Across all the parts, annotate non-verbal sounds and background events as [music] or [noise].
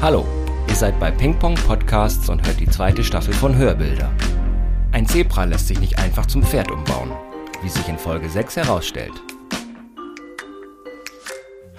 Hallo, ihr seid bei Pingpong Podcasts und hört die zweite Staffel von Hörbilder. Ein Zebra lässt sich nicht einfach zum Pferd umbauen, wie sich in Folge 6 herausstellt.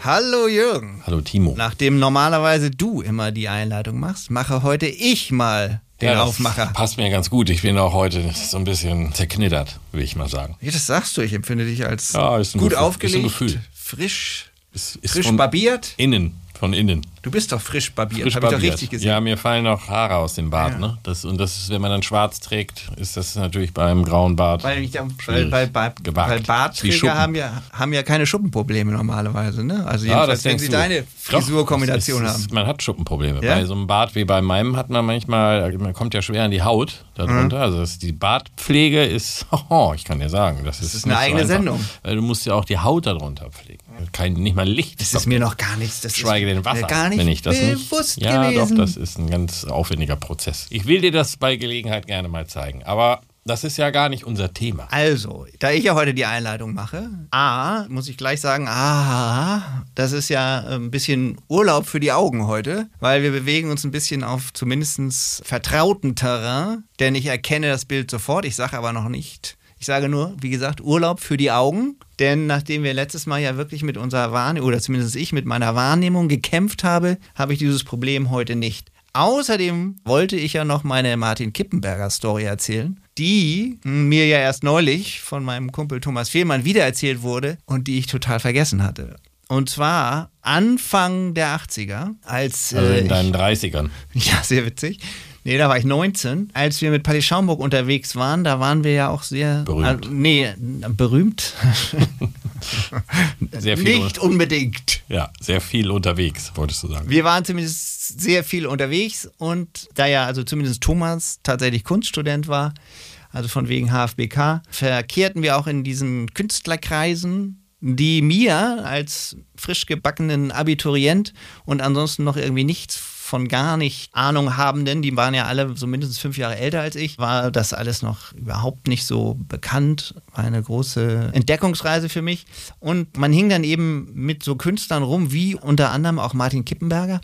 Hallo Jürgen. Hallo Timo. Nachdem normalerweise du immer die Einleitung machst, mache heute ich mal den das Aufmacher. Passt mir ganz gut. Ich bin auch heute so ein bisschen zerknittert, will ich mal sagen. Ja, das sagst du. Ich empfinde dich als Ja, ist ein gut Gefühl. aufgelegt, Ist ein Gefühl. frisch, Es ist frisch barbiert. innen, von innen. Du bist doch frisch barbiert, Frisch habe ich doch richtig gesehen. Ja, mir fallen noch Haare aus dem Bart. Ja. Ne? Das, und das ist, wenn man dann schwarz trägt, ist das natürlich beim grauen Bart. Weil, ich, weil, weil, weil, weil Bartträger haben ja, haben ja keine Schuppenprobleme normalerweise. Ne? Also Ja, jedenfalls, wenn denkst sie du. deine Frisurkombination haben. Man hat Schuppenprobleme. Ja? Bei so einem Bart wie bei meinem hat man manchmal, man kommt ja schwer an die Haut darunter. Mhm. Also das, die Bartpflege ist, [laughs] oh, ich kann dir sagen, das ist, ist eine eigene so. Sendung. Weil du musst ja auch die Haut darunter pflegen. Kein, nicht mal Licht. Das ist mir noch gar nichts. Das Schweige denn Wasser, gar nicht wenn ich das nicht. bewusst Ja, gewesen. doch, das ist ein ganz aufwendiger Prozess. Ich will dir das bei Gelegenheit gerne mal zeigen, aber das ist ja gar nicht unser Thema. Also, da ich ja heute die Einleitung mache, A, muss ich gleich sagen, ah, das ist ja ein bisschen Urlaub für die Augen heute, weil wir bewegen uns ein bisschen auf zumindest vertrauten Terrain, denn ich erkenne das Bild sofort, ich sage aber noch nicht. Ich sage nur, wie gesagt, Urlaub für die Augen, denn nachdem wir letztes Mal ja wirklich mit unserer Wahrnehmung, oder zumindest ich mit meiner Wahrnehmung gekämpft habe, habe ich dieses Problem heute nicht. Außerdem wollte ich ja noch meine Martin Kippenberger Story erzählen, die mir ja erst neulich von meinem Kumpel Thomas Fehlmann wiedererzählt wurde und die ich total vergessen hatte. Und zwar Anfang der 80er, als Also äh, in ich- deinen 30ern. [laughs] ja, sehr witzig. Nee, da war ich 19. Als wir mit Patti Schaumburg unterwegs waren, da waren wir ja auch sehr Berühmt. Äh, nee, berühmt. [laughs] Sehr viel, Nicht unbedingt. ja, sehr viel unterwegs, wolltest du sagen. Wir waren zumindest sehr viel unterwegs und da ja also zumindest Thomas tatsächlich Kunststudent war, also von wegen HFBK, verkehrten wir auch in diesen Künstlerkreisen, die mir als frisch gebackenen Abiturient und ansonsten noch irgendwie nichts von gar nicht Ahnung habenden, die waren ja alle so mindestens fünf Jahre älter als ich, war das alles noch überhaupt nicht so bekannt. War eine große Entdeckungsreise für mich. Und man hing dann eben mit so Künstlern rum, wie unter anderem auch Martin Kippenberger.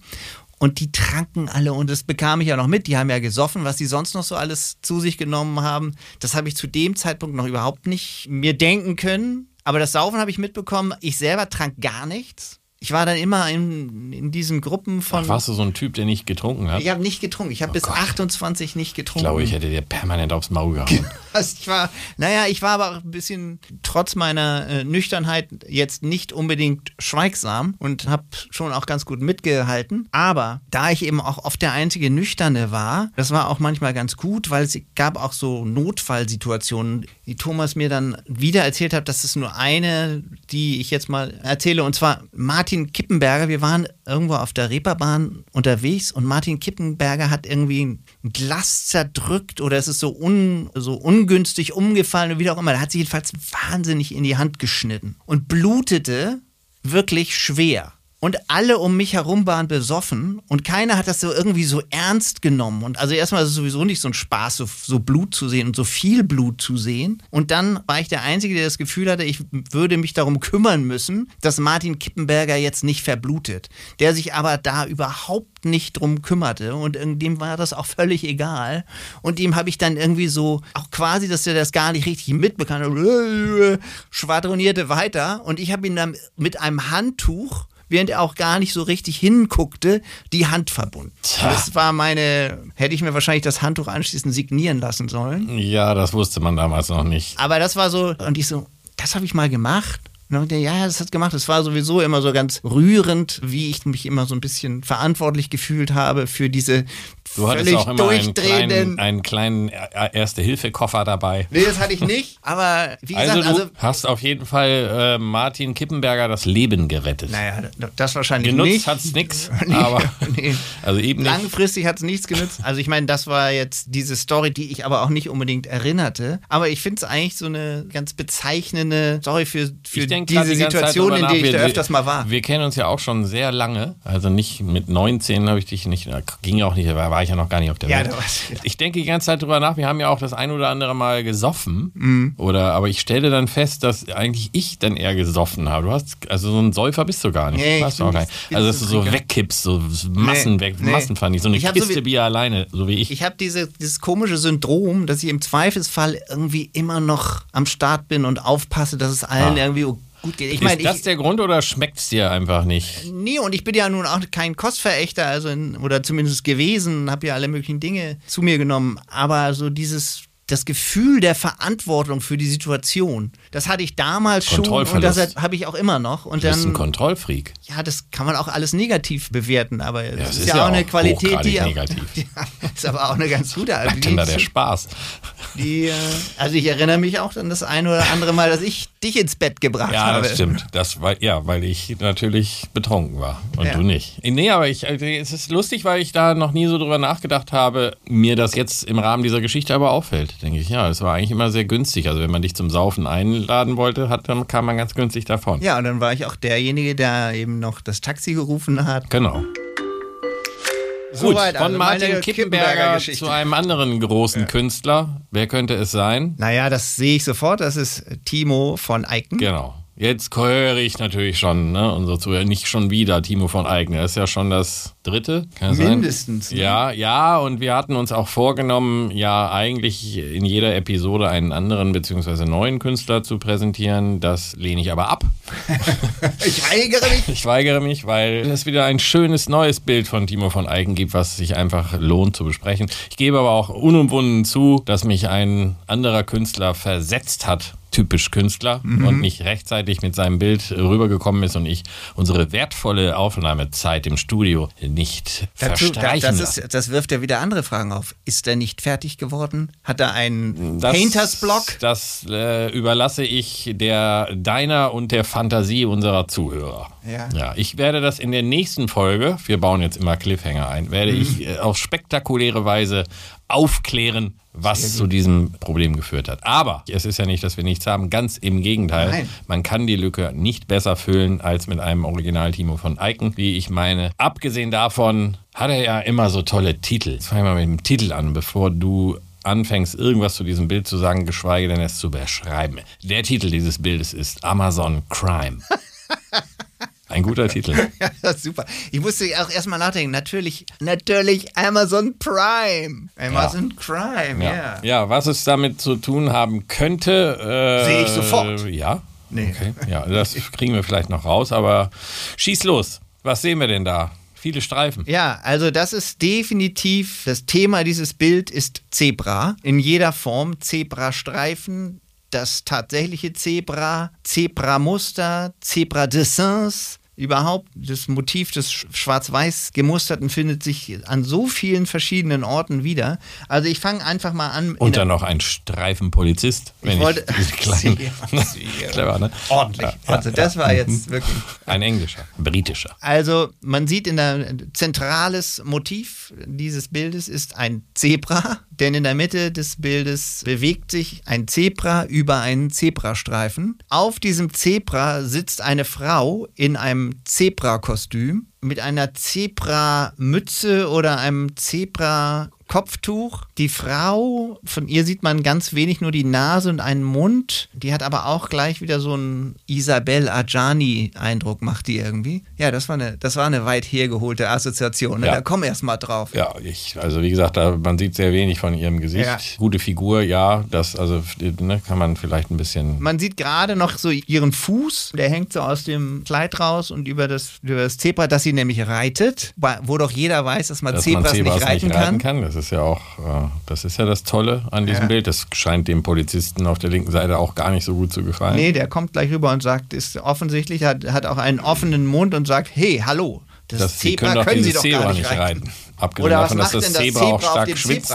Und die tranken alle und das bekam ich ja noch mit. Die haben ja gesoffen, was die sonst noch so alles zu sich genommen haben. Das habe ich zu dem Zeitpunkt noch überhaupt nicht mir denken können. Aber das Saufen habe ich mitbekommen. Ich selber trank gar nichts. Ich war dann immer in, in diesen Gruppen von. Ach, warst du so ein Typ, der nicht getrunken hat? ich habe nicht getrunken. Ich habe bis Gott. 28 nicht Ich getrunken. glaube, ich hätte dir permanent aufs Maul gehauen. [laughs] Also ich war, naja, ich war aber auch ein bisschen trotz meiner äh, Nüchternheit jetzt nicht unbedingt schweigsam und habe schon auch ganz gut mitgehalten. Aber da ich eben auch oft der einzige Nüchterne war, das war auch manchmal ganz gut, weil es gab auch so Notfallsituationen, die Thomas mir dann wieder erzählt hat. Das ist nur eine, die ich jetzt mal erzähle. Und zwar Martin Kippenberger. Wir waren irgendwo auf der Reeperbahn unterwegs und Martin Kippenberger hat irgendwie ein Glas zerdrückt oder es ist so, un, so ungünstig umgefallen und wie auch immer. Er hat sich jedenfalls wahnsinnig in die Hand geschnitten und blutete wirklich schwer. Und alle um mich herum waren besoffen und keiner hat das so irgendwie so ernst genommen. Und also erstmal ist es sowieso nicht so ein Spaß, so, so Blut zu sehen und so viel Blut zu sehen. Und dann war ich der Einzige, der das Gefühl hatte, ich würde mich darum kümmern müssen, dass Martin Kippenberger jetzt nicht verblutet. Der sich aber da überhaupt nicht drum kümmerte und dem war das auch völlig egal. Und ihm habe ich dann irgendwie so, auch quasi, dass er das gar nicht richtig mitbekam, schwadronierte weiter. Und ich habe ihn dann mit einem Handtuch während er auch gar nicht so richtig hinguckte, die Hand verbunden. Das war meine, hätte ich mir wahrscheinlich das Handtuch anschließend signieren lassen sollen. ja, das wusste man damals noch nicht. Aber das war so, und ich so, das habe ich mal gemacht. Und ja, das hat gemacht. Es war sowieso immer so ganz rührend, wie ich mich immer so ein bisschen verantwortlich gefühlt habe für diese Du hattest völlig auch immer einen kleinen, einen kleinen Erste-Hilfe-Koffer dabei. nee, das hatte ich nicht. Aber wie gesagt, Also du also, hast auf jeden Fall äh, Martin Kippenberger das Leben gerettet. naja, das wahrscheinlich Genutzt nicht. hat's nix, [laughs] Nee, aber [laughs] nee. also eben nicht. Langfristig hat es nichts genützt. Also ich meine, das war jetzt diese Story, die ich aber auch nicht unbedingt erinnerte. Aber ich finde es eigentlich so eine ganz bezeichnende Story für, für diese die Situation, in der ich Wir- da öfters mal war. Wir kennen uns ja auch schon sehr lange. Also nicht mit 19 habe ich dich nicht, ging auch nicht, da war ich ja noch gar nicht auf der Ja, Welt. ja. Ich denke die ganze Zeit drüber nach. Wir haben ja auch das ein oder andere Mal gesoffen. Mhm. Oder, aber ich stelle dann fest, dass eigentlich ich dann eher gesoffen habe. Du hast, also so ein Säufer bist du gar nicht. Nee, ich bin gar nicht- Also, dass du so wegkippst, so Massen weg, nee. Massen fand ich. So eine Ich hab so Kiste wie- Bier alleine, so wie ich. Ich habe diese, dieses komische Syndrom, dass ich im Zweifelsfall irgendwie immer noch am Start bin und aufpasse, dass es allen Ah. irgendwie gut geht. Ich ist meine, das ich, der Grund oder schmeckt es dir einfach nicht? Nee, und ich bin ja nun auch kein Kostverächter, also in, oder zumindest gewesen, habe ja alle möglichen Dinge zu mir genommen. Aber so dieses, das Gefühl der Verantwortung für die Situation, das hatte ich damals schon und das habe ich auch immer noch. Und Du bist ein dann, Kontrollfreak. ja, das kann man auch alles negativ bewerten, aber das das ist, ist ja, ja auch eine Qualität, die negativ. [laughs] Ja, ist aber auch eine ganz gute. Also Was denn da der die, Spaß? die, äh, also ich erinnere mich auch an das eine oder andere Mal, dass ich dich ins Bett gebracht Ja, habe. das stimmt. Das war, ja, weil ich natürlich betrunken war und Ja. du nicht. Nee, aber ich, also es ist lustig, weil ich da noch nie so drüber nachgedacht habe, mir das jetzt im Rahmen dieser Geschichte aber auffällt. Denke ich, ja, es war eigentlich immer sehr günstig. Also wenn man dich zum Saufen einladen wollte, hat, dann kam man ganz günstig davon. Ja, und dann war ich auch derjenige, der eben noch das Taxi gerufen hat. Genau. Gut, Soweit von also Martin meine Kippenberger Geschichte. zu einem anderen großen Künstler. Wer könnte es sein? Naja, das sehe ich sofort. Das ist Timo von Eiken. Genau. Jetzt höre ich natürlich schon, ne, unsere Zuhörer, nicht schon wieder Timo von Eigner. Das ist ja schon das dritte. Kann das sein? Mindestens. ne? Ja, ja, und wir hatten uns auch vorgenommen, ja, eigentlich in jeder Episode einen anderen bzw. neuen Künstler zu präsentieren. Das lehne ich aber ab. [laughs] Ich weigere mich. Ich weigere mich, weil es wieder ein schönes neues Bild von Timo von Eiken gibt, was sich einfach lohnt zu besprechen. Ich gebe aber auch unumwunden zu, dass mich ein anderer Künstler versetzt hat. Typisch Künstler Mhm. und nicht rechtzeitig mit seinem Bild rübergekommen ist und ich unsere wertvolle Aufnahmezeit im Studio nicht Dazu, da, verstreichen das, ist, das wirft ja wieder andere Fragen auf. Ist er nicht fertig geworden? Hat er einen Das- Painters-Block? Das äh, überlasse ich der deiner und der Fantasie unserer Zuhörer. Ja. ja. Ich werde das in der nächsten Folge, wir bauen jetzt immer Cliffhanger ein, werde Mhm. ich äh, auf spektakuläre Weise aufklären, was zu diesem Problem geführt hat. Aber es ist ja nicht, dass wir nichts haben, ganz im Gegenteil. Nein. Man kann die Lücke nicht besser füllen als mit einem Original-Timo von Eiken, wie ich meine. Abgesehen davon hat er ja immer so tolle Titel. Jetzt fangen wir mal mit dem Titel an, bevor du anfängst, irgendwas zu diesem Bild zu sagen, geschweige denn es zu beschreiben. Der Titel dieses Bildes ist Amazon Crime. [laughs] Ein guter [laughs] Titel. Ja, super. Ich musste auch erstmal nachdenken. Natürlich, natürlich Amazon Prime. Amazon Crime, ja. Ja. ja, was es damit zu tun haben könnte. Äh, Sehe ich sofort. Ja. Nee. Okay. Ja, das kriegen wir vielleicht noch raus, aber schieß los. Was sehen wir denn da? Viele Streifen. Ja, also das ist definitiv, das Thema dieses Bild ist Zebra. In jeder Form. Zebrastreifen, das tatsächliche Zebra, Zebramuster, Zebra-Dessins. Überhaupt, das Motiv des sch- schwarz-weiß gemusterten findet sich an so vielen verschiedenen Orten wieder. Also ich fange einfach mal an. Und dann noch ein Streifenpolizist. wenn wollte- [laughs] diese kleinen, [laughs] Sehr, sehr. [laughs] clever, ne? ordentlich. Also das war jetzt wirklich. Ein englischer, britischer. Also man sieht in der zentrales Motiv dieses Bildes ist ein Zebra, denn in der Mitte des Bildes bewegt sich ein Zebra über einen Zebrastreifen. Auf diesem Zebra sitzt eine Frau in einem Zebrakostüm mit einer Zebramütze oder einem Zebra Kopftuch. Die Frau, von ihr sieht man ganz wenig nur die Nase und einen Mund. Die hat aber auch gleich wieder so einen Isabel Adjani-Eindruck, macht die irgendwie. Ja, das war eine, das war eine weit hergeholte Assoziation. Ne? Ja. Da komm erst mal drauf. Ja, ich, also wie gesagt, da, man sieht sehr wenig von ihrem Gesicht. Ja. Gute Figur, ja, das also ne, kann man vielleicht ein bisschen. Man sieht gerade noch so ihren Fuß, der hängt so aus dem Kleid raus und über das, über das Zebra, das sie nämlich reitet, wo doch jeder weiß, dass man dass Zebras, man Zebras nicht reiten kann. kann. Das ist ja auch, äh, das ist ja das Tolle an diesem Ja. Bild. Das scheint dem Polizisten auf der linken Seite auch gar nicht so gut zu gefallen. Nee, der kommt gleich rüber und sagt, ist offensichtlich, hat, hat auch einen offenen Mund und sagt, hey, hallo, das, das, Sie Zebra können doch können Sie doch gar nicht nicht reiten. reiten. Abgesehen Oder davon, dass macht das denn das Zebra auch stark schwitzt,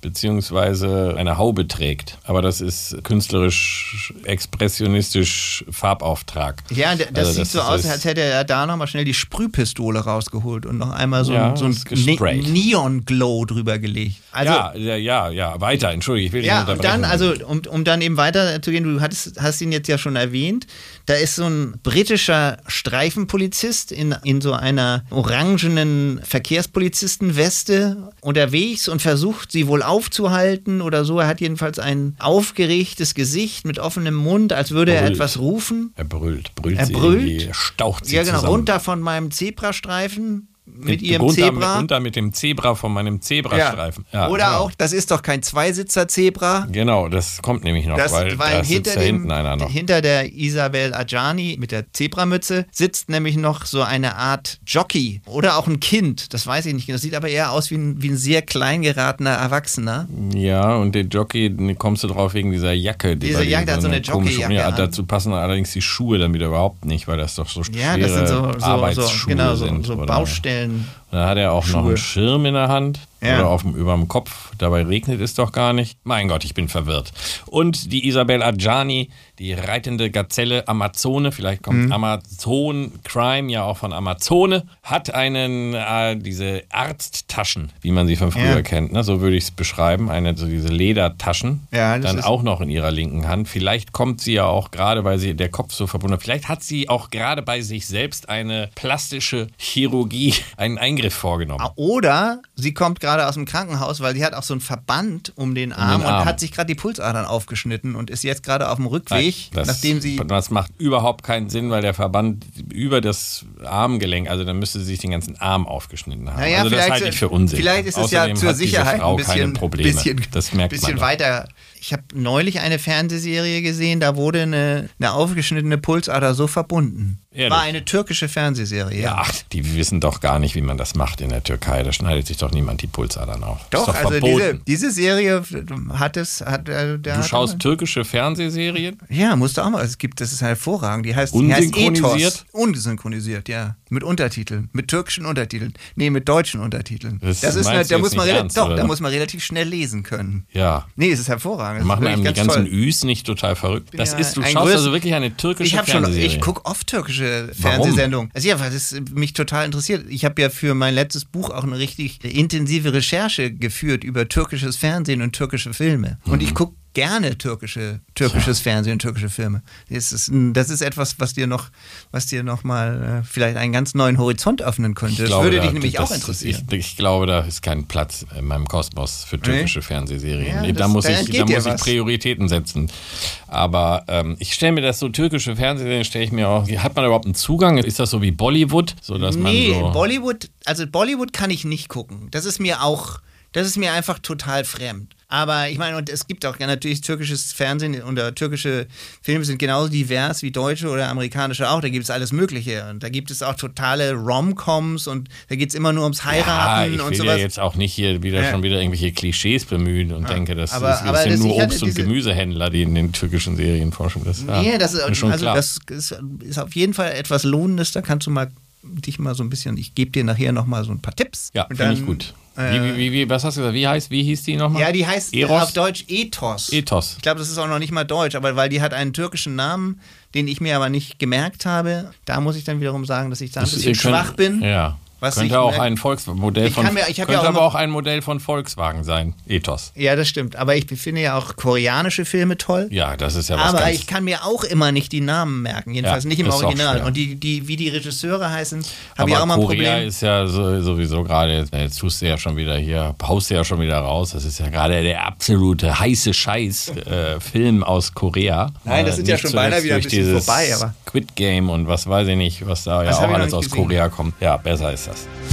beziehungsweise eine Haube trägt. Aber das ist künstlerisch, expressionistisch Farbauftrag. Ja, das Also sieht das so aus, als hätte er da nochmal schnell die Sprühpistole rausgeholt und noch einmal so, Ja, ein, so ein. Ne Neon-Glow drüber gelegt. Also, ja, ja, ja, ja, weiter, entschuldige, ich will Ja, nicht und unterbrechen. dann, also um, um dann eben weiter zu gehen, du hattest, hast ihn jetzt ja schon erwähnt, Da ist so ein britischer Streifenpolizist in, in so einer orangenen Verkehrspolizistenweste unterwegs und versucht, sie wohl aufzuhalten oder so. Er hat jedenfalls ein aufgeregtes Gesicht mit offenem Mund, als würde er Brüllt. etwas rufen. Er brüllt, brüllt Er sie brüllt. staucht sie Ja, genau, zusammen. runter von meinem Zebrastreifen mit ihrem runter, Zebra. Runter mit dem Zebra von meinem Zebrastreifen. Ja, Oder genau. auch, das ist doch kein Zweisitzer-Zebra. Genau, das kommt nämlich noch, Das, weil, weil da hinter, dem, noch. hinter der Isabel Adjani mit der Zebramütze sitzt nämlich noch so eine Art Jockey oder auch ein Kind. Das weiß ich nicht. genau. Das sieht aber eher aus wie ein, wie ein sehr klein geratener Erwachsener. Ja, und der Jockey, den kommst du drauf wegen dieser Jacke. Die Diese Jacke, hat so eine komische- Jockeyjacke Ja, dazu passen allerdings die Schuhe dann wieder überhaupt nicht, weil das doch so Ja, schwere das sind so, so, so, Arbeitsschuhe genau, so, sind. so oder? Baustellen. Dann hat er auch noch Schuhe. einen Schirm in der Hand Ja. oder auf dem, über dem Kopf. Dabei regnet es doch gar nicht. Mein Gott, ich bin verwirrt. Und die Isabel Adjani, die reitende Gazelle Amazone, vielleicht kommt Mhm. Amazon Crime ja auch von Amazone, hat einen, äh, diese Arzttaschen, wie man sie von früher Ja. kennt, ne? so würde ich es beschreiben, eine, so diese Ledertaschen, Ja, dann auch noch in ihrer linken Hand. Vielleicht kommt sie ja auch gerade, weil sie der Kopf so verbunden ist, vielleicht hat sie auch gerade bei sich selbst eine plastische Chirurgie, einen Eingriff vorgenommen. Oder sie kommt gerade aus dem Krankenhaus, weil sie hat auch so einen Verband um den Arm, Arm. und hat sich gerade die Pulsadern aufgeschnitten und ist jetzt gerade auf dem Rückweg, das, nachdem sie. Das macht überhaupt keinen Sinn, weil der Verband über das Armgelenk, also dann müsste sie sich den ganzen Arm aufgeschnitten haben. Naja, also das vielleicht, halte ich für Unsinn. Vielleicht ist es Außerdem ja zur Sicherheit ein bisschen, bisschen, bisschen weiter. Ich habe neulich eine Fernsehserie gesehen, da wurde eine, eine aufgeschnittene Pulsader so verbunden. Ehrlich? War eine türkische Fernsehserie. Ja. Ach, die wissen doch gar nicht, wie man das macht in der Türkei. Da schneidet sich doch niemand die Pulsadern auf. Doch, ist doch also diese, verboten. diese Serie hat es. Hat, äh, Du schaust türkische Fernsehserien? Ja, musst du auch mal. Es gibt, das ist hervorragend. Die heißt, die heißt Unsynchronisiert? Ethos. Unsynchronisiert, ja. Mit Untertiteln. Mit türkischen Untertiteln. Nee, mit deutschen Untertiteln. Das ist, meinst eine, du da muss man ernst, doch, oder? da muss man relativ schnell lesen können. Ja. Nee, es ist hervorragend. Ist Machen einem die ganz ganzen toll. Üs nicht total verrückt? Das ja ist, du schaust also wirklich eine türkische Ich habe schon, Fernsehserie. ich gucke oft türkische Warum? Fernsehsendungen. Also ja, weil das mich total interessiert. Ich habe ja für mein letztes Buch auch eine richtig intensive Recherche geführt über türkisches Fernsehen und türkische Filme. Und Mhm. ich gucke gerne türkische, türkisches Fernsehen und türkische Filme. Das ist, das ist etwas, was dir noch, was dir noch mal äh, vielleicht einen ganz neuen Horizont öffnen könnte. Ich Das würde da- dich nämlich das, auch interessieren. Ich, ich glaube, da ist kein Platz in meinem Kosmos für türkische Fernsehserien. Ja, Nee, da das- muss da ich, entgeht da muss ich. Prioritäten setzen. Aber ähm, ich stelle mir das so türkische Fernsehserien, stelle ich mir auch. Hat man überhaupt einen Zugang? Ist das so wie Bollywood, so dass nee, man so Bollywood, also Bollywood kann ich nicht gucken. Das ist mir auch, das ist mir einfach total fremd. Aber ich meine, und es gibt auch ja natürlich türkisches Fernsehen oder türkische Filme sind genauso divers wie deutsche oder amerikanische auch. Da gibt es alles Mögliche. Und da gibt es auch totale Rom-Coms und da geht es immer nur ums Ja, Heiraten ich und will sowas. ja jetzt auch nicht hier wieder Ja. schon wieder irgendwelche Klischees bemühen und denke, das, Aber- ist, das sind nur Obst- und Gemüsehändler, die in den türkischen Serien forschen. Das, ja, Nee, das ist, ist schon also klar. das ist, ist auf jeden Fall etwas Lohnendes. Da kannst du mal dich mal so ein bisschen, ich gebe dir nachher noch mal so ein paar Tipps. ja, Und finde ich gut. Äh, wie, wie, wie, was hast du gesagt? Wie heißt, wie hieß die nochmal? Ja, die heißt Eros? auf Deutsch Ethos. Ethos. Ich glaube, das ist auch noch nicht mal deutsch, aber weil die hat einen türkischen Namen, den ich mir aber nicht gemerkt habe, da muss ich dann wiederum sagen, dass ich da ein bisschen schwach bin. Ja. Was könnte ich auch ein Volksmodell von mir- könnte ja auch aber auch ein Modell von Volkswagen sein. Ethos. Ja, das stimmt. Aber ich finde ja auch koreanische Filme toll. Ja, das ist ja was aber ich kann mir auch immer nicht die Namen merken, jedenfalls Ja, nicht im Original. Und die, die, wie die Regisseure heißen, habe ich auch mal ein Korea Problem. ist ja so, sowieso gerade, jetzt, jetzt tust du ja schon wieder hier, haust du ja schon wieder raus. Das ist ja gerade der absolute heiße Scheiß äh, Film aus Korea. Nein, das Äh, sind ja nicht schon beinahe wieder ein bisschen vorbei, aber- Squid Game und was weiß ich nicht, was da Das ja auch alles aus gesehen. Korea kommt. Ja, besser ist das.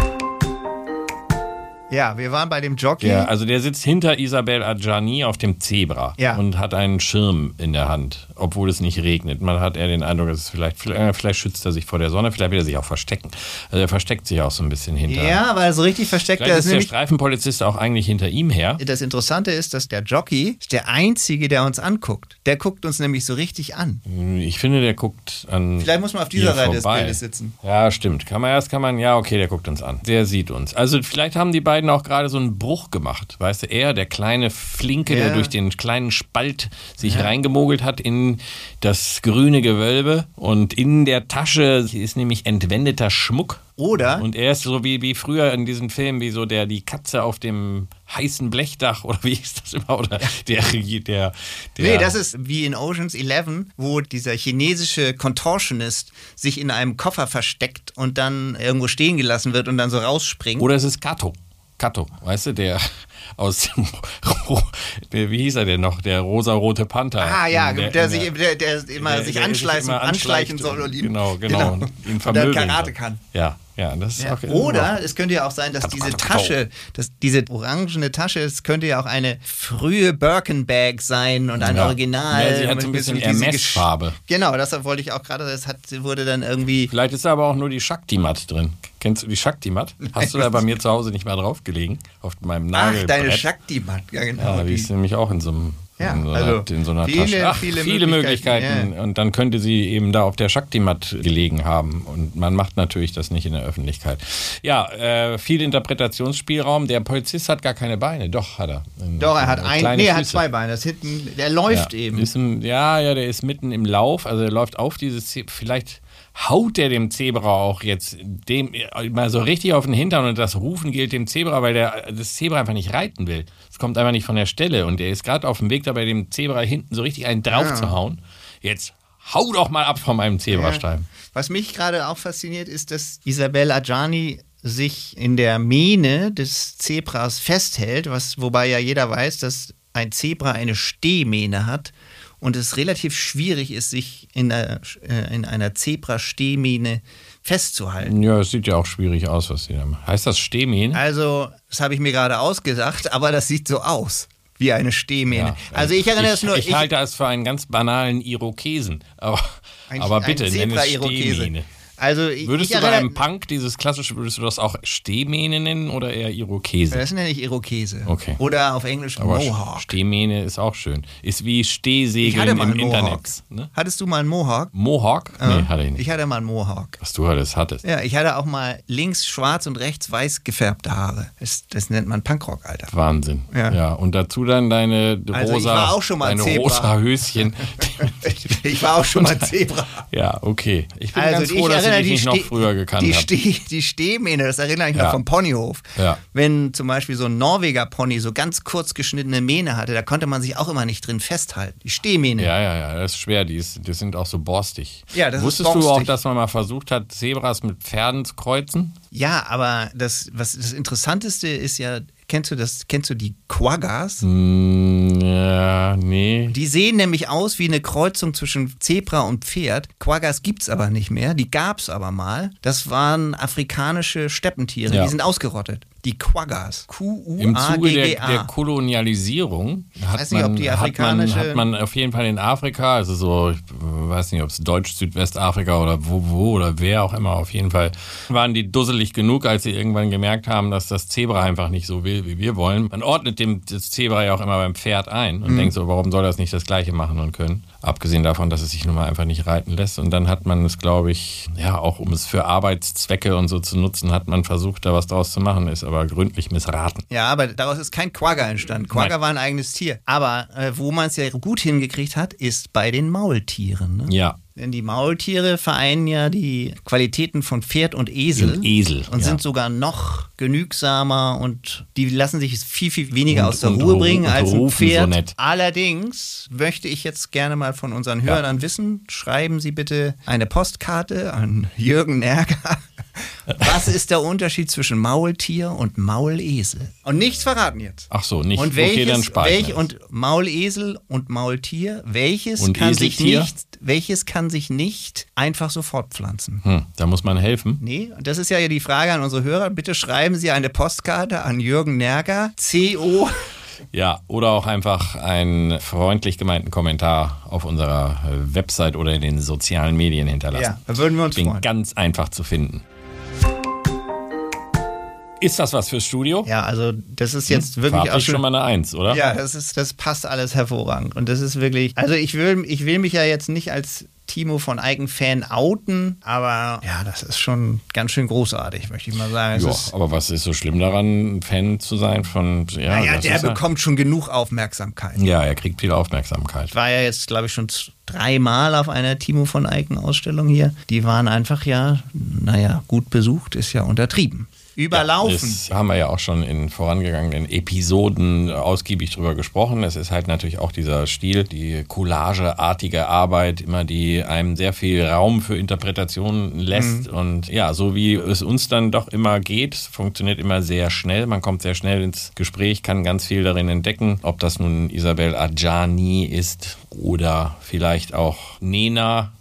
Ja, wir waren bei dem Jockey. Ja, also der sitzt hinter Isabel Adjani auf dem Zebra Ja. und hat einen Schirm in der Hand, obwohl es nicht regnet. Man hat eher den Eindruck, dass es vielleicht, äh, vielleicht schützt er sich vor der Sonne, vielleicht will er sich auch verstecken. Also er versteckt sich auch so ein bisschen hinter. ja, weil so richtig versteckt er ist ist der. Streifenpolizist auch eigentlich hinter ihm her. Das Interessante ist, dass der Jockey ist der Einzige, der uns anguckt. Der guckt uns nämlich so richtig an. Ich finde, der guckt an. Vielleicht muss man auf dieser Seite des. Bildes sitzen. Ja, stimmt. Kann man erst, kann man, ja, okay, der guckt uns an. Der sieht uns. Also vielleicht haben die beiden beiden auch gerade so einen Bruch gemacht. Weißt du, er, der kleine Flinke, Ja. der durch den kleinen Spalt sich reingemogelt hat in das grüne Gewölbe und in der Tasche ist nämlich entwendeter Schmuck. Oder? Und er ist so wie, wie früher in diesem Film, wie so der die Katze auf dem heißen Blechdach oder wie ist das immer? Oder der, der, der Nee, das ist wie in Oceans 11, wo dieser chinesische Contortionist sich in einem Koffer versteckt und dann irgendwo stehen gelassen wird und dann so rausspringt. Oder es ist Kato. Kato, weißt du, der aus dem, wie hieß er denn noch, der rosarote Panther. ah ja, der, in sich, der, der immer der- sich der anschleichen, immer anschleichen soll und ihn, Genau, [laughs] genau. und ihn dann vermöbeln Karate kann. Ja, ja, das ist Ja. auch Oder es könnte ja auch sein, dass diese. Tasche, dass diese orangene Tasche, es könnte ja auch eine frühe Birkenbag sein und ein Ja. Original. Ja, sie hat so ein bisschen Hermes-Farbe. Genau, das wollte ich auch gerade, das hat, wurde dann irgendwie Vielleicht ist da aber auch nur die Shakti-Mat drin. Kennst du die Shakti-Mat? Hast du da bei [laughs] mir zu Hause nicht mal drauf gelegen? Auf meinem Ach, Deine Shakti-Mat, ja genau. Ja, die ist nämlich auch in so einem Ja, in so einer, also in so einer viele, Tasche. Ach, viele viele, Möglichkeiten, Möglichkeiten. Und dann könnte sie eben da auf der Shakti-Mat gelegen haben. Und man macht natürlich das nicht in der Öffentlichkeit. Ja, äh, viel Interpretationsspielraum. Der Polizist hat gar keine Beine. Doch, hat er. Doch, er hat ein, Kleine nee, er hat zwei Beine. Das hinten, der läuft ja. eben. Im, ja, ja, der ist mitten im Lauf. Also er läuft auf dieses Ze Vielleicht haut der dem Zebra auch jetzt dem mal so richtig auf den Hintern und das Rufen gilt dem Zebra, weil der das Zebra einfach nicht reiten will. Es kommt einfach nicht von der Stelle und der ist gerade auf dem Weg dabei, dem Zebra hinten so richtig einen drauf zu hauen. Jetzt hau doch mal ab von meinem Zebrastreifen. Was mich gerade auch fasziniert, ist, dass Isabel Adjani sich in der Mähne des Zebras festhält, was, wobei ja jeder weiß, dass ein Zebra eine Stehmähne hat und es relativ schwierig ist, sich in einer, äh, in einer Zebra-Stehmähne festzuhalten. Ja, es sieht ja auch schwierig aus, was sie da machen. Heißt das Stehmähne? Also, das habe ich mir gerade ausgedacht, aber das sieht so aus. Wie eine Stehmähne. also ich erinnere ich, das nur. Ich, halte es für einen ganz banalen Irokesen. Aber, ein- aber ein bitte, nenn es Zebra-Irokese. Stehmähne. Also Würdest du bei einem Punk dieses klassische, würdest du das auch Stehmähne nennen oder eher Irokese? Das nenne ich Irokese. Okay. Oder auf Englisch Aber Mohawk. Stehmähne ist auch schön. Ist wie Stehsegeln mal im Mohawk. Internet. Ne? Hattest du mal einen Mohawk? Mohawk? Nee, hatte ich nicht. Ich hatte mal einen Mohawk. Was du alles hattest. Ja, ich hatte auch mal links schwarz und rechts weiß gefärbte Haare. Das, das nennt man Punkrock, Alter. Wahnsinn. Ja. Ja. Und dazu dann deine rosa, Also ich war auch schon mal deine Zebra. rosa Höschen. [laughs] [laughs] Ich war auch schon mal Zebra. ja, okay. Ich bin Also ganz froh, dass erinnere dich nicht noch früher gekannt die, habe. Ste die Stehmähne, das erinnere ich noch Ja. vom Ponyhof. Ja. Wenn zum Beispiel so ein Norweger Pony so ganz kurz geschnittene Mähne hatte, da konnte man sich auch immer nicht drin festhalten. Die Stehmähne. Ja, ja, ja, das ist schwer. Die, ist, die sind auch so borstig. Ja, das ist Wusstest du borstig. auch, dass man mal versucht hat, Zebras mit Pferden zu kreuzen? Ja, aber das, was, das Interessanteste ist ja, kennst du das, kennst du die Quaggas? Hm, ja, nee. Die sehen nämlich aus wie eine Kreuzung zwischen Zebra und Pferd. Quaggas gibt's aber nicht mehr. Die gab's aber mal. Das waren afrikanische Steppentiere. Ja. Die sind ausgerottet. Die Quaggas. Im Zuge der, der Q-U-A-G-G-A. Kolonialisierung hat, nicht, ob man, die hat, man, hat man auf jeden Fall in Afrika, also so, weiß nicht, ob es Deutsch-Südwestafrika oder wo, wo oder wer auch immer, auf jeden Fall waren die dusselig genug, als sie irgendwann gemerkt haben, dass das Zebra einfach nicht so will, wie wir wollen. Man ordnet dem, das Zebra ja auch immer beim Pferd ein Mhm. und denkt so, warum soll das nicht das Gleiche machen und können? Abgesehen davon, dass es sich nun mal einfach nicht reiten lässt. Und dann hat man es, glaube ich, ja, auch um es für Arbeitszwecke und so zu nutzen, hat man versucht, da was draus zu machen, ist aber gründlich missraten. Ja, aber daraus ist kein Quagga entstanden. Quagga Nein. war ein eigenes Tier. Aber äh, wo man es ja gut hingekriegt hat, ist bei den Maultieren. Ne? Ja, Denn die Maultiere vereinen ja die Qualitäten von Pferd und Esel. Und Esel, Und ja. sind sogar noch genügsamer und die lassen sich viel, viel weniger Und- aus der Ruhe ru- bringen als ein so Pferd. nett. Allerdings möchte ich jetzt gerne mal von unseren Hörern wissen, schreiben Sie bitte eine Postkarte an Jürgen Nerger. Was ist der Unterschied zwischen Maultier und Maulesel? Und nichts verraten jetzt. Ach so, nicht. Und welches, okay, dann welch, und Maulesel und Maultier, welches Und kann sich Eseltier? nicht, welches kann sich nicht einfach so fortpflanzen? Hm, da muss man helfen. Nee, das ist ja die Frage an unsere Hörer. Bitte schreiben Sie eine Postkarte an Jürgen Nerger, CO. Ja, oder auch einfach einen freundlich gemeinten Kommentar auf unserer Website oder in den sozialen Medien hinterlassen. Ja, da würden wir uns Bin freuen. ganz einfach zu finden. Ist das was fürs Studio? Ja, also das ist jetzt wirklich Farblich auch schon mal eine Eins, oder? Ja, das ist, das passt alles hervorragend. Und das ist wirklich, also ich will, ich will mich ja jetzt nicht als Timo von Eigen-Fan outen, aber ja, das ist schon ganz schön großartig, möchte ich mal sagen. Ja, aber was ist so schlimm daran, ein Fan zu sein von. Ja, naja, der ist ja- bekommt schon genug Aufmerksamkeit. Ja, er kriegt viel Aufmerksamkeit. Ich war ja jetzt, glaube ich, schon dreimal auf einer Timo von Eiken-Ausstellung hier. Die waren einfach ja, naja, gut besucht, ist ja untertrieben. Überlaufen. Das haben wir ja auch schon in vorangegangenen Episoden ausgiebig drüber gesprochen. Es ist halt natürlich auch dieser Stil, die collageartige Arbeit, immer die einem sehr viel Raum für Interpretationen lässt. Und ja, so wie es uns dann doch immer geht, funktioniert immer sehr schnell. Man kommt sehr schnell ins Gespräch, kann ganz viel darin entdecken. Ob das nun Isabel Adjani ist oder vielleicht auch Nena.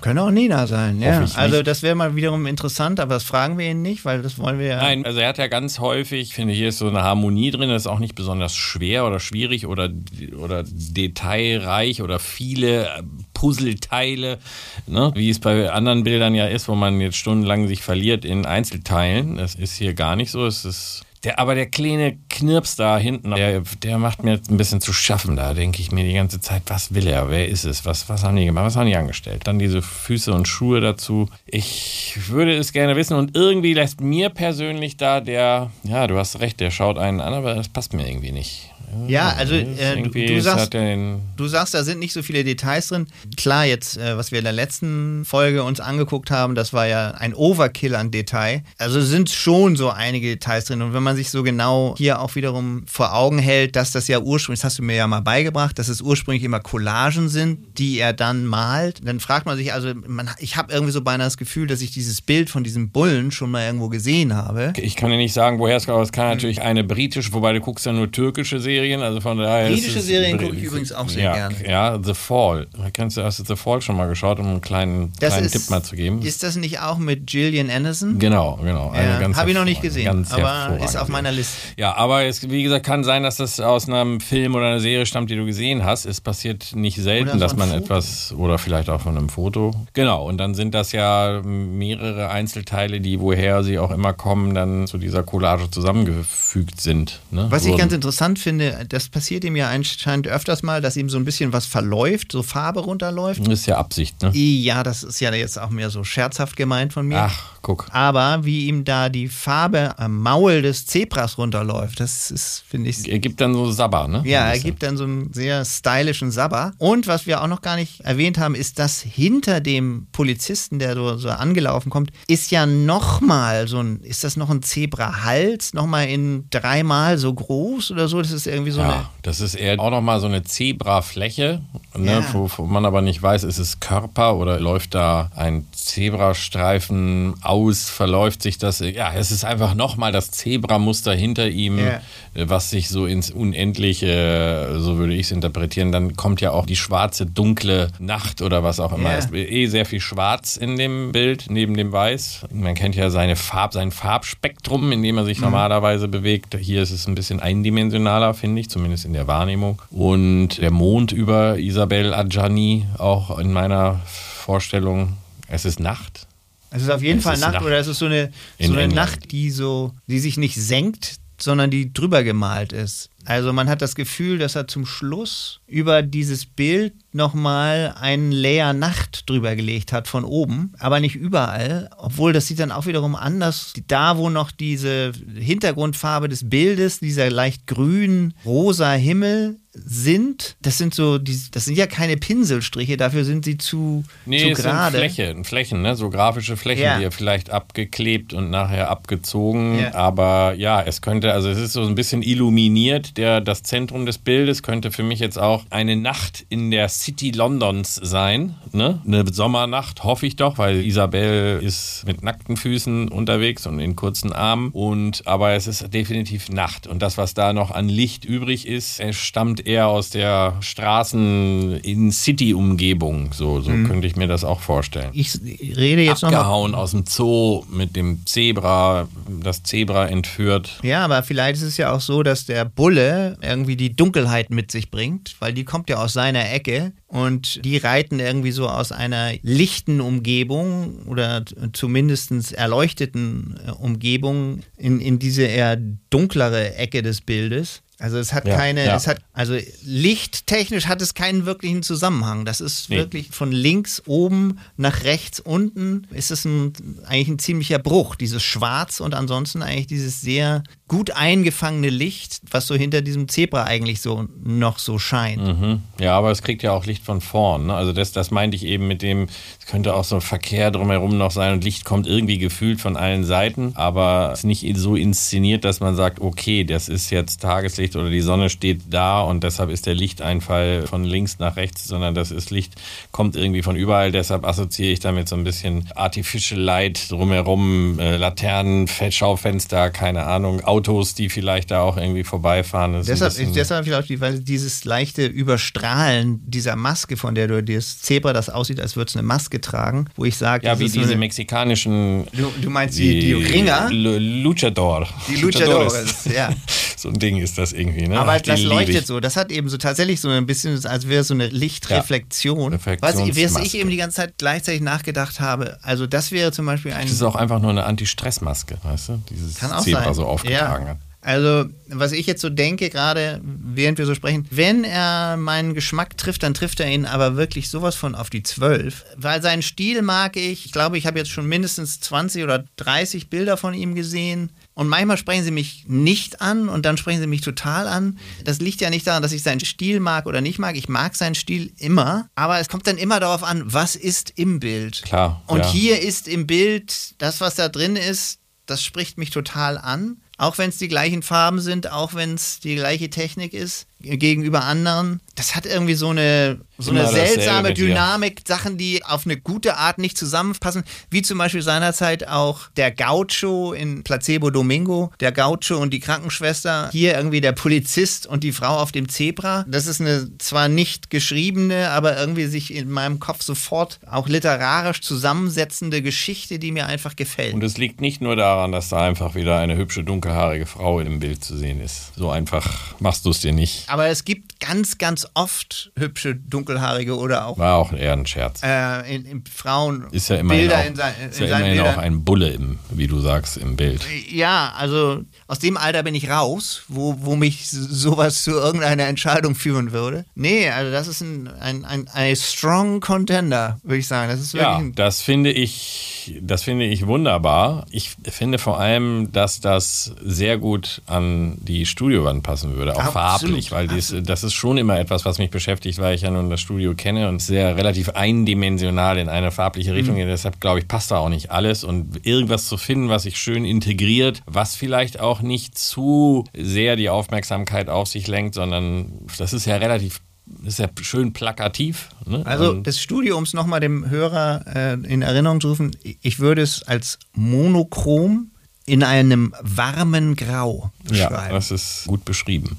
Können auch Nina sein, ja. Also das wäre mal wiederum interessant, aber das fragen wir ihn nicht, weil das wollen wir ja. Nein, also er hat ja ganz häufig, ich finde, hier ist so eine Harmonie drin, das ist auch nicht besonders schwer oder schwierig oder, oder detailreich oder viele äh, Puzzleteile, ne? wie es bei anderen Bildern ja ist, wo man jetzt stundenlang sich verliert in Einzelteilen. Das ist hier gar nicht so. Es ist der, aber der kleine Knirps da hinten, der, der macht mir jetzt ein bisschen zu schaffen. Da denke ich mir die ganze Zeit, was will er? Wer ist es? Was, was haben die gemacht? Was haben die angestellt? Dann diese Füße und Schuhe dazu. Ich würde es gerne wissen und irgendwie lässt mir persönlich da der, ja, du hast recht, der schaut einen an, aber das passt mir irgendwie nicht. Ja, also äh, du, du, sagst, du sagst, da sind nicht so viele Details drin. Klar, jetzt, äh, was wir in der letzten Folge uns angeguckt haben, das war ja ein Overkill an Detail. Also sind schon so einige Details drin. Und wenn man sich so genau hier auch wiederum vor Augen hält, dass das ja ursprünglich, das hast du mir ja mal beigebracht, dass es ursprünglich immer Collagen sind, die er dann malt, dann fragt man sich, also man, ich habe irgendwie so beinahe das Gefühl, dass ich dieses Bild von diesem Bullen schon mal irgendwo gesehen habe. ich kann dir nicht sagen, woher es kommt, aber es kann natürlich eine britische, wobei du guckst ja nur türkische Serien, also von daher. Britische Serien gucke ich übrigens auch sehr ja, gerne. Ja, The Fall. Kennst du, hast du The Fall schon mal geschaut, um einen kleinen, Das kleinen ist, Tipp mal zu geben? Ist das nicht auch mit Gillian Anderson? Genau, genau. Ja, habe ich noch nicht gesehen, aber ist auf meiner Liste. Ja, aber es, wie gesagt, kann sein, dass das aus einem Film oder einer Serie stammt, die du gesehen hast. Es passiert nicht selten, dass man Foto. etwas, oder vielleicht auch von einem Foto. Genau, und dann sind das ja mehrere Einzelteile, die woher sie auch immer kommen, dann zu dieser Collage zusammengefügt sind. Ne? Was ich ganz interessant finde, das passiert ihm ja anscheinend öfters mal, dass ihm so ein bisschen was verläuft, so Farbe runterläuft. Das ist ja Absicht, ne? Ja, das ist ja jetzt auch mehr so scherzhaft gemeint von mir. Ach, guck. Aber wie ihm da die Farbe am Maul des Zebras runterläuft, das ist, finde ich, Er gibt dann so Sabber, ne? Ja, er gibt dann so einen sehr stylischen Sabber. Und was wir auch noch gar nicht erwähnt haben, ist, dass hinter dem Polizisten, der so, so angelaufen kommt, ist ja nochmal so ein, ist das noch ein Zebrahals, nochmal in dreimal so groß oder so? Das ist irgendwie so eine. Ja, das ist eher auch nochmal so eine Zebrafläche, ne, Ja. wo, wo man aber nicht weiß, ist es Körper oder läuft da ein Zebrastreifen aus, verläuft sich das. Ja, es ist einfach nochmal das Zebramuster hinter ihm, Ja. was sich so ins Unendliche, so würde ich es interpretieren. Dann kommt ja auch die schwarze, dunkle Nacht oder was auch immer. Es ist eh sehr viel Schwarz in dem Bild, neben dem Weiß. Man kennt ja seine Farb, sein Farbspektrum, in dem er Mhm. sich normalerweise bewegt. Hier ist es ein bisschen eindimensionaler, finde ich, zumindest in der Wahrnehmung. Und der Mond über Isabel Adjani, auch in meiner Vorstellung, es ist Nacht. Es ist auf jeden Es Fall Nacht, Nacht. oder es ist so eine, In so eine. Nacht, die so, die sich nicht senkt, sondern die drüber gemalt ist. Also man hat das Gefühl, dass er zum Schluss über dieses Bild nochmal einen Layer Nacht drüber gelegt hat von oben, aber nicht überall, obwohl das sieht dann auch wiederum anders. Da, wo noch diese Hintergrundfarbe des Bildes, dieser leicht grün, rosa Himmel sind, das sind so, das sind ja keine Pinselstriche, dafür sind sie zu, Nee, zu es sind gerade. Fläche, Flächen, ne? so grafische Flächen, Ja. die er vielleicht abgeklebt und nachher abgezogen. Ja. Aber ja, es könnte, also es ist so ein bisschen illuminiert, der, das Zentrum des Bildes könnte für mich jetzt auch eine Nacht in der City Londons sein. Ne? Eine Sommernacht, hoffe ich doch, weil Isabel ist mit nackten Füßen unterwegs und in kurzen Armen. Und aber es ist definitiv Nacht. Und das, was da noch an Licht übrig ist, stammt eher aus der Straßen in City-Umgebung. So, so könnte ich mir das auch vorstellen. Ich rede jetzt nochmal. Abgehauen aus dem Zoo mit dem Zebra, das Zebra entführt. Ja, aber vielleicht ist es ja auch so, dass der Bulle irgendwie die Dunkelheit mit sich bringt, weil die kommt ja aus seiner Ecke und die reiten irgendwie so aus einer lichten Umgebung oder zumindest erleuchteten äh, Umgebung in, in diese eher dunklere Ecke des Bildes. Also es hat Ja, keine, ja. es hat, also lichttechnisch hat es keinen wirklichen Zusammenhang. Das ist Nee. wirklich von links oben nach rechts unten ist es ein, eigentlich ein ziemlicher Bruch. Dieses Schwarz und ansonsten eigentlich dieses sehr gut eingefangene Licht, was so hinter diesem Zebra eigentlich so noch so scheint. Mhm. Ja, aber es kriegt ja auch Licht von vorn. Ne? Also das, das meinte ich eben mit dem, könnte auch so Verkehr drumherum noch sein und Licht kommt irgendwie gefühlt von allen Seiten, aber es ist nicht so inszeniert, dass man sagt, okay, das ist jetzt Tageslicht oder die Sonne steht da und deshalb ist der Lichteinfall von links nach rechts, sondern das ist Licht, kommt irgendwie von überall. Deshalb assoziiere ich damit so ein bisschen Artificial Light drumherum, äh, Laternen, Fe- Schaufenster, keine Ahnung, Autos, die vielleicht da auch irgendwie vorbeifahren. Das Deshalb, bisschen- deshalb vielleicht, weil dieses leichte Überstrahlen dieser Maske, von der du das Zebra, das aussieht, als würde es eine Maske tragen, wo ich sage, Ja, wie diese eine- mexikanischen. Du, du meinst die, die Ringer? Lu- Luchador. Die Luchadores, ja. [laughs] So ein Ding ist das irgendwie, ne? Aber Ach, das leuchtet so. Das hat eben so tatsächlich so ein bisschen, als wäre so eine Lichtreflexion. Ja, was, ich, was ich Reflexionsmaske. eben die ganze Zeit gleichzeitig nachgedacht habe. Also das wäre zum Beispiel ein... Das ist auch einfach nur eine Anti-Stress-Maske, weißt du? Dieses Kann auch Zebra sein. so aufgetragen ja. hat. Also, was ich jetzt so denke, gerade während wir so sprechen, wenn er meinen Geschmack trifft, dann trifft er ihn aber wirklich sowas von auf die 12. Weil seinen Stil mag ich. Ich glaube, ich habe jetzt schon mindestens 20 oder 30 Bilder von ihm gesehen. Und manchmal sprechen sie mich nicht an und dann sprechen sie mich total an. Das liegt ja nicht daran, dass ich seinen Stil mag oder nicht mag. Ich mag seinen Stil immer. Aber es kommt dann immer darauf an, was ist im Bild. Klar, Und ja. hier ist im Bild das, was da drin ist, das spricht mich total an. Auch wenn es die gleichen Farben sind, auch wenn es die gleiche Technik ist gegenüber anderen. Das hat irgendwie so eine, so Immer eine seltsame. Dynamik, Sachen, die auf eine gute Art nicht zusammenpassen. Wie zum Beispiel seinerzeit auch der Gaucho in Placebo Domingo, der Gaucho und die Krankenschwester. Hier irgendwie der Polizist und die Frau auf dem Zebra. Das ist eine zwar nicht geschriebene, aber irgendwie sich in meinem Kopf sofort auch literarisch zusammensetzende Geschichte, die mir einfach gefällt. Und es liegt nicht nur daran, dass da einfach wieder eine hübsche, dunkelhaarige Frau im Bild zu sehen ist. So einfach machst du es dir nicht. Aber es gibt ganz, ganz oft hübsche, dunkelhaarige oder auch War auch eher ein Scherz. äh, in, in Frauen Ist ja immerhin, Bilder auch, in, sein, ist in ja seinen immerhin auch Bildern. ein Bulle, im, wie du sagst, im Bild. Ja, also aus dem Alter bin ich raus, wo, wo mich so- sowas zu irgendeiner Entscheidung führen würde. Nee, also das ist ein, ein, ein, ein strong contender, würde ich sagen. Das ist wirklich Ja, das finde ich, das finde ich wunderbar. Ich finde vor allem, dass das sehr gut an die Studiowand passen würde, auch Absolut, farblich, weil dies, das ist schon immer etwas, was mich beschäftigt, weil ich ja nun das Studio kenne und sehr relativ eindimensional in eine farbliche Richtung Mhm. Deshalb glaube ich, passt da auch nicht alles und irgendwas zu finden, was sich schön integriert, was vielleicht auch nicht zu sehr die Aufmerksamkeit auf sich lenkt, sondern das ist ja relativ, ist ja schön plakativ. Ne? also das Studio, um es nochmal dem Hörer äh, in Erinnerung zu rufen, ich würde es als monochrom in einem warmen Grau Ja, beschreiben. das ist gut beschrieben.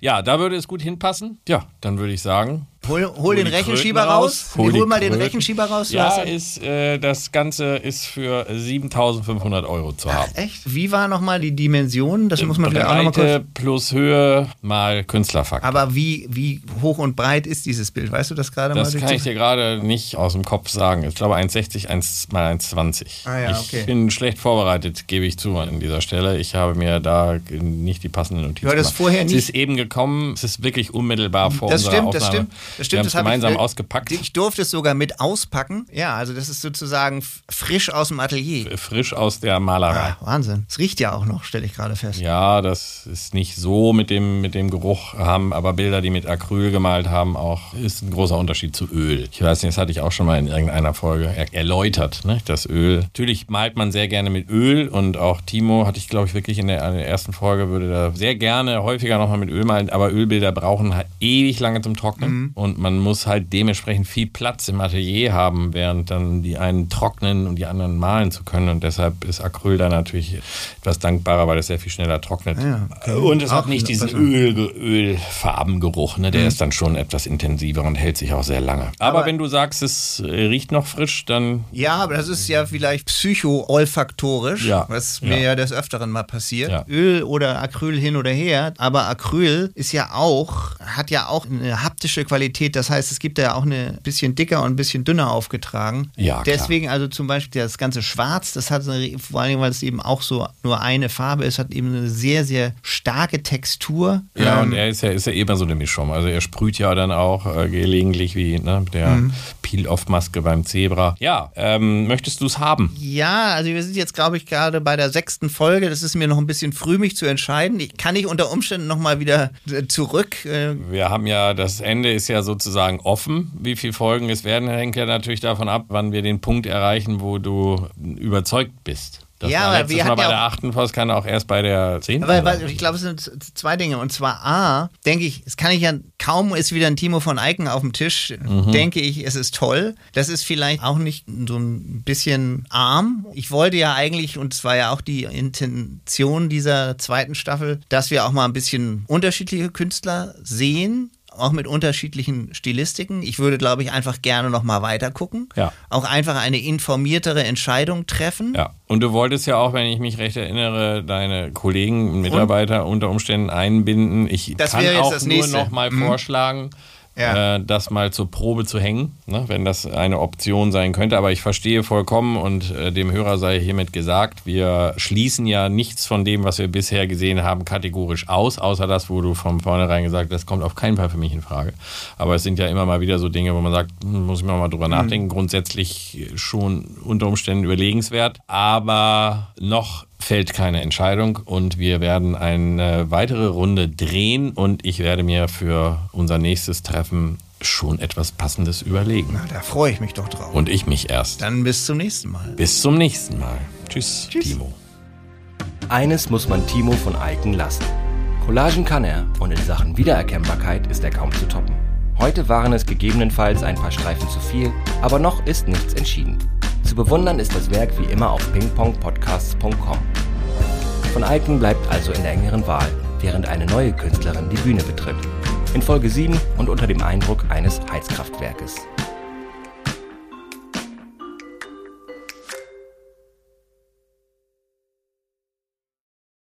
Ja, da würde es gut hinpassen. Ja, dann würde ich sagen. Hol, hol den die Rechenschieber Kröten raus. Hol, hol mal den Kröten. Rechenschieber raus. Ja, ist, äh, das Ganze ist für 7500 Euro zu haben. Echt? Wie war nochmal die Dimension? Das muss man vielleicht auch nochmal kurz. plus Höhe mal Künstlerfaktor. Aber wie, wie hoch und breit ist dieses Bild? Weißt du das gerade Das mal? kann ich dir gerade nicht aus dem Kopf sagen. Ich glaube 1,60, 1 mal 1,20. Ah ja, ich okay. bin schlecht vorbereitet, gebe ich zu an dieser Stelle. Ich habe mir da nicht die passenden Notizen Du hattest gemacht. vorher Es ist eben gekommen, es ist wirklich unmittelbar vor Das unserer stimmt, das Aufnahme. stimmt. Das Wir stimmt, haben das hab ich- gemeinsam äh, ausgepackt. Ich durfte es sogar mit auspacken. Ja, also das ist sozusagen frisch aus dem Atelier. frisch aus der Malerei. Ah, Wahnsinn. Es riecht ja auch noch, stelle ich gerade fest. Ja, das ist nicht so mit dem, mit dem Geruch, haben aber Bilder, die mit Acryl gemalt haben, auch ist ein großer Unterschied zu Öl. Ich weiß nicht, das hatte ich auch schon mal in irgendeiner Folge er erläutert, ne? das Öl. Natürlich malt man sehr gerne mit Öl und auch Timo hatte ich, glaube ich, wirklich in der, in der ersten Folge, würde da sehr gerne häufiger nochmal mit Öl malen, aber Ölbilder brauchen halt ewig lange zum Trocknen und man muss halt dementsprechend viel Platz im Atelier haben, während dann die einen trocknen und die anderen malen zu können und deshalb ist Acryl da natürlich etwas dankbarer, weil es sehr viel schneller trocknet. Ja, okay. Und es Auch hat nicht diesen. Öl, Ölfarbengeruch, ne? der ist dann schon etwas intensiver und hält sich auch sehr lange. Aber, Aber- wenn du sagst, es äh, riecht noch frisch, dann Ja, aber das ist ja vielleicht psycho-olfaktorisch, Ja, was ja. mir ja des Öfteren mal passiert. Ja. Öl oder Acryl hin oder her, aber Acryl ist ja auch, hat ja auch eine haptische Qualität, das heißt, es gibt ja auch eine bisschen dicker und ein bisschen dünner aufgetragen. Ja, klar. Deswegen also zum Beispiel das ganze Schwarz, das hat eine, vor allem, weil es eben auch so nur eine Farbe ist, hat eben eine sehr, sehr starke Textur. Ja, Ähm, und er ist ja, ist ja immer so eine Mischung. Also er sprüht ja dann auch äh, gelegentlich wie ne, der Mhm. Peel-Off-Maske beim Zebra. Ja, ähm, möchtest du es haben? Ja, also wir sind jetzt, glaube ich, gerade bei der sechsten Folge. Das ist mir noch ein bisschen früh, mich zu entscheiden. Ich kann ich unter Umständen nochmal wieder äh, zurück. Äh, Wir haben ja, das Ende ist ja sozusagen offen. Wie viele Folgen es werden, hängt ja natürlich davon ab, wann wir den Punkt erreichen, wo du überzeugt bist. Das Ja, war aber letztes Mal bei der achten Post, kann auch erst bei der zehnten. Weil, weil ich glaube, es sind zwei Dinge. Und zwar A, denke ich, es kann ich ja, kaum ist wieder ein Timo von Eiken auf dem Tisch, denke ich, es ist toll. Das ist vielleicht auch nicht so ein bisschen arm. Ich wollte ja eigentlich, und es war ja auch die Intention dieser zweiten Staffel, dass wir auch mal ein bisschen unterschiedliche Künstler sehen. Auch mit unterschiedlichen Stilistiken. Ich würde, glaube ich, einfach gerne noch mal weiter gucken. Ja. Auch einfach eine informiertere Entscheidung treffen. Ja, und du wolltest ja auch, wenn ich mich recht erinnere, deine Kollegen und Mitarbeiter unter Umständen einbinden. Ich Das kann auch das nur Nächste. noch mal Mhm. vorschlagen, Ja. äh, das mal zur Probe zu hängen, ne, wenn das eine Option sein könnte. Aber ich verstehe vollkommen und äh, dem Hörer sei hiermit gesagt, wir schließen ja nichts von dem, was wir bisher gesehen haben, kategorisch aus, außer das, wo du von vornherein gesagt hast, das kommt auf keinen Fall für mich in Frage. Aber es sind ja immer mal wieder so Dinge, wo man sagt, hm, muss ich mir mal drüber nachdenken. Grundsätzlich schon unter Umständen überlegenswert, aber noch fällt keine Entscheidung und wir werden eine weitere Runde drehen und ich werde mir für unser nächstes Treffen schon etwas Passendes überlegen. Na, da freue ich mich doch drauf. Und ich mich erst. Dann bis zum nächsten Mal. Bis zum nächsten Mal. Tschüss, Tschüss. Timo. Eines muss man Timo von Eiken lassen. Collagen kann er und in Sachen Wiedererkennbarkeit ist er kaum zu toppen. Heute waren es gegebenenfalls ein paar Streifen zu viel, aber noch ist nichts entschieden. Zu bewundern ist das Werk wie immer auf pingpongpodcasts.com. Von Eiken bleibt also in der engeren Wahl, während eine neue Künstlerin die Bühne betritt. In Folge 7 und unter dem Eindruck eines Heizkraftwerkes.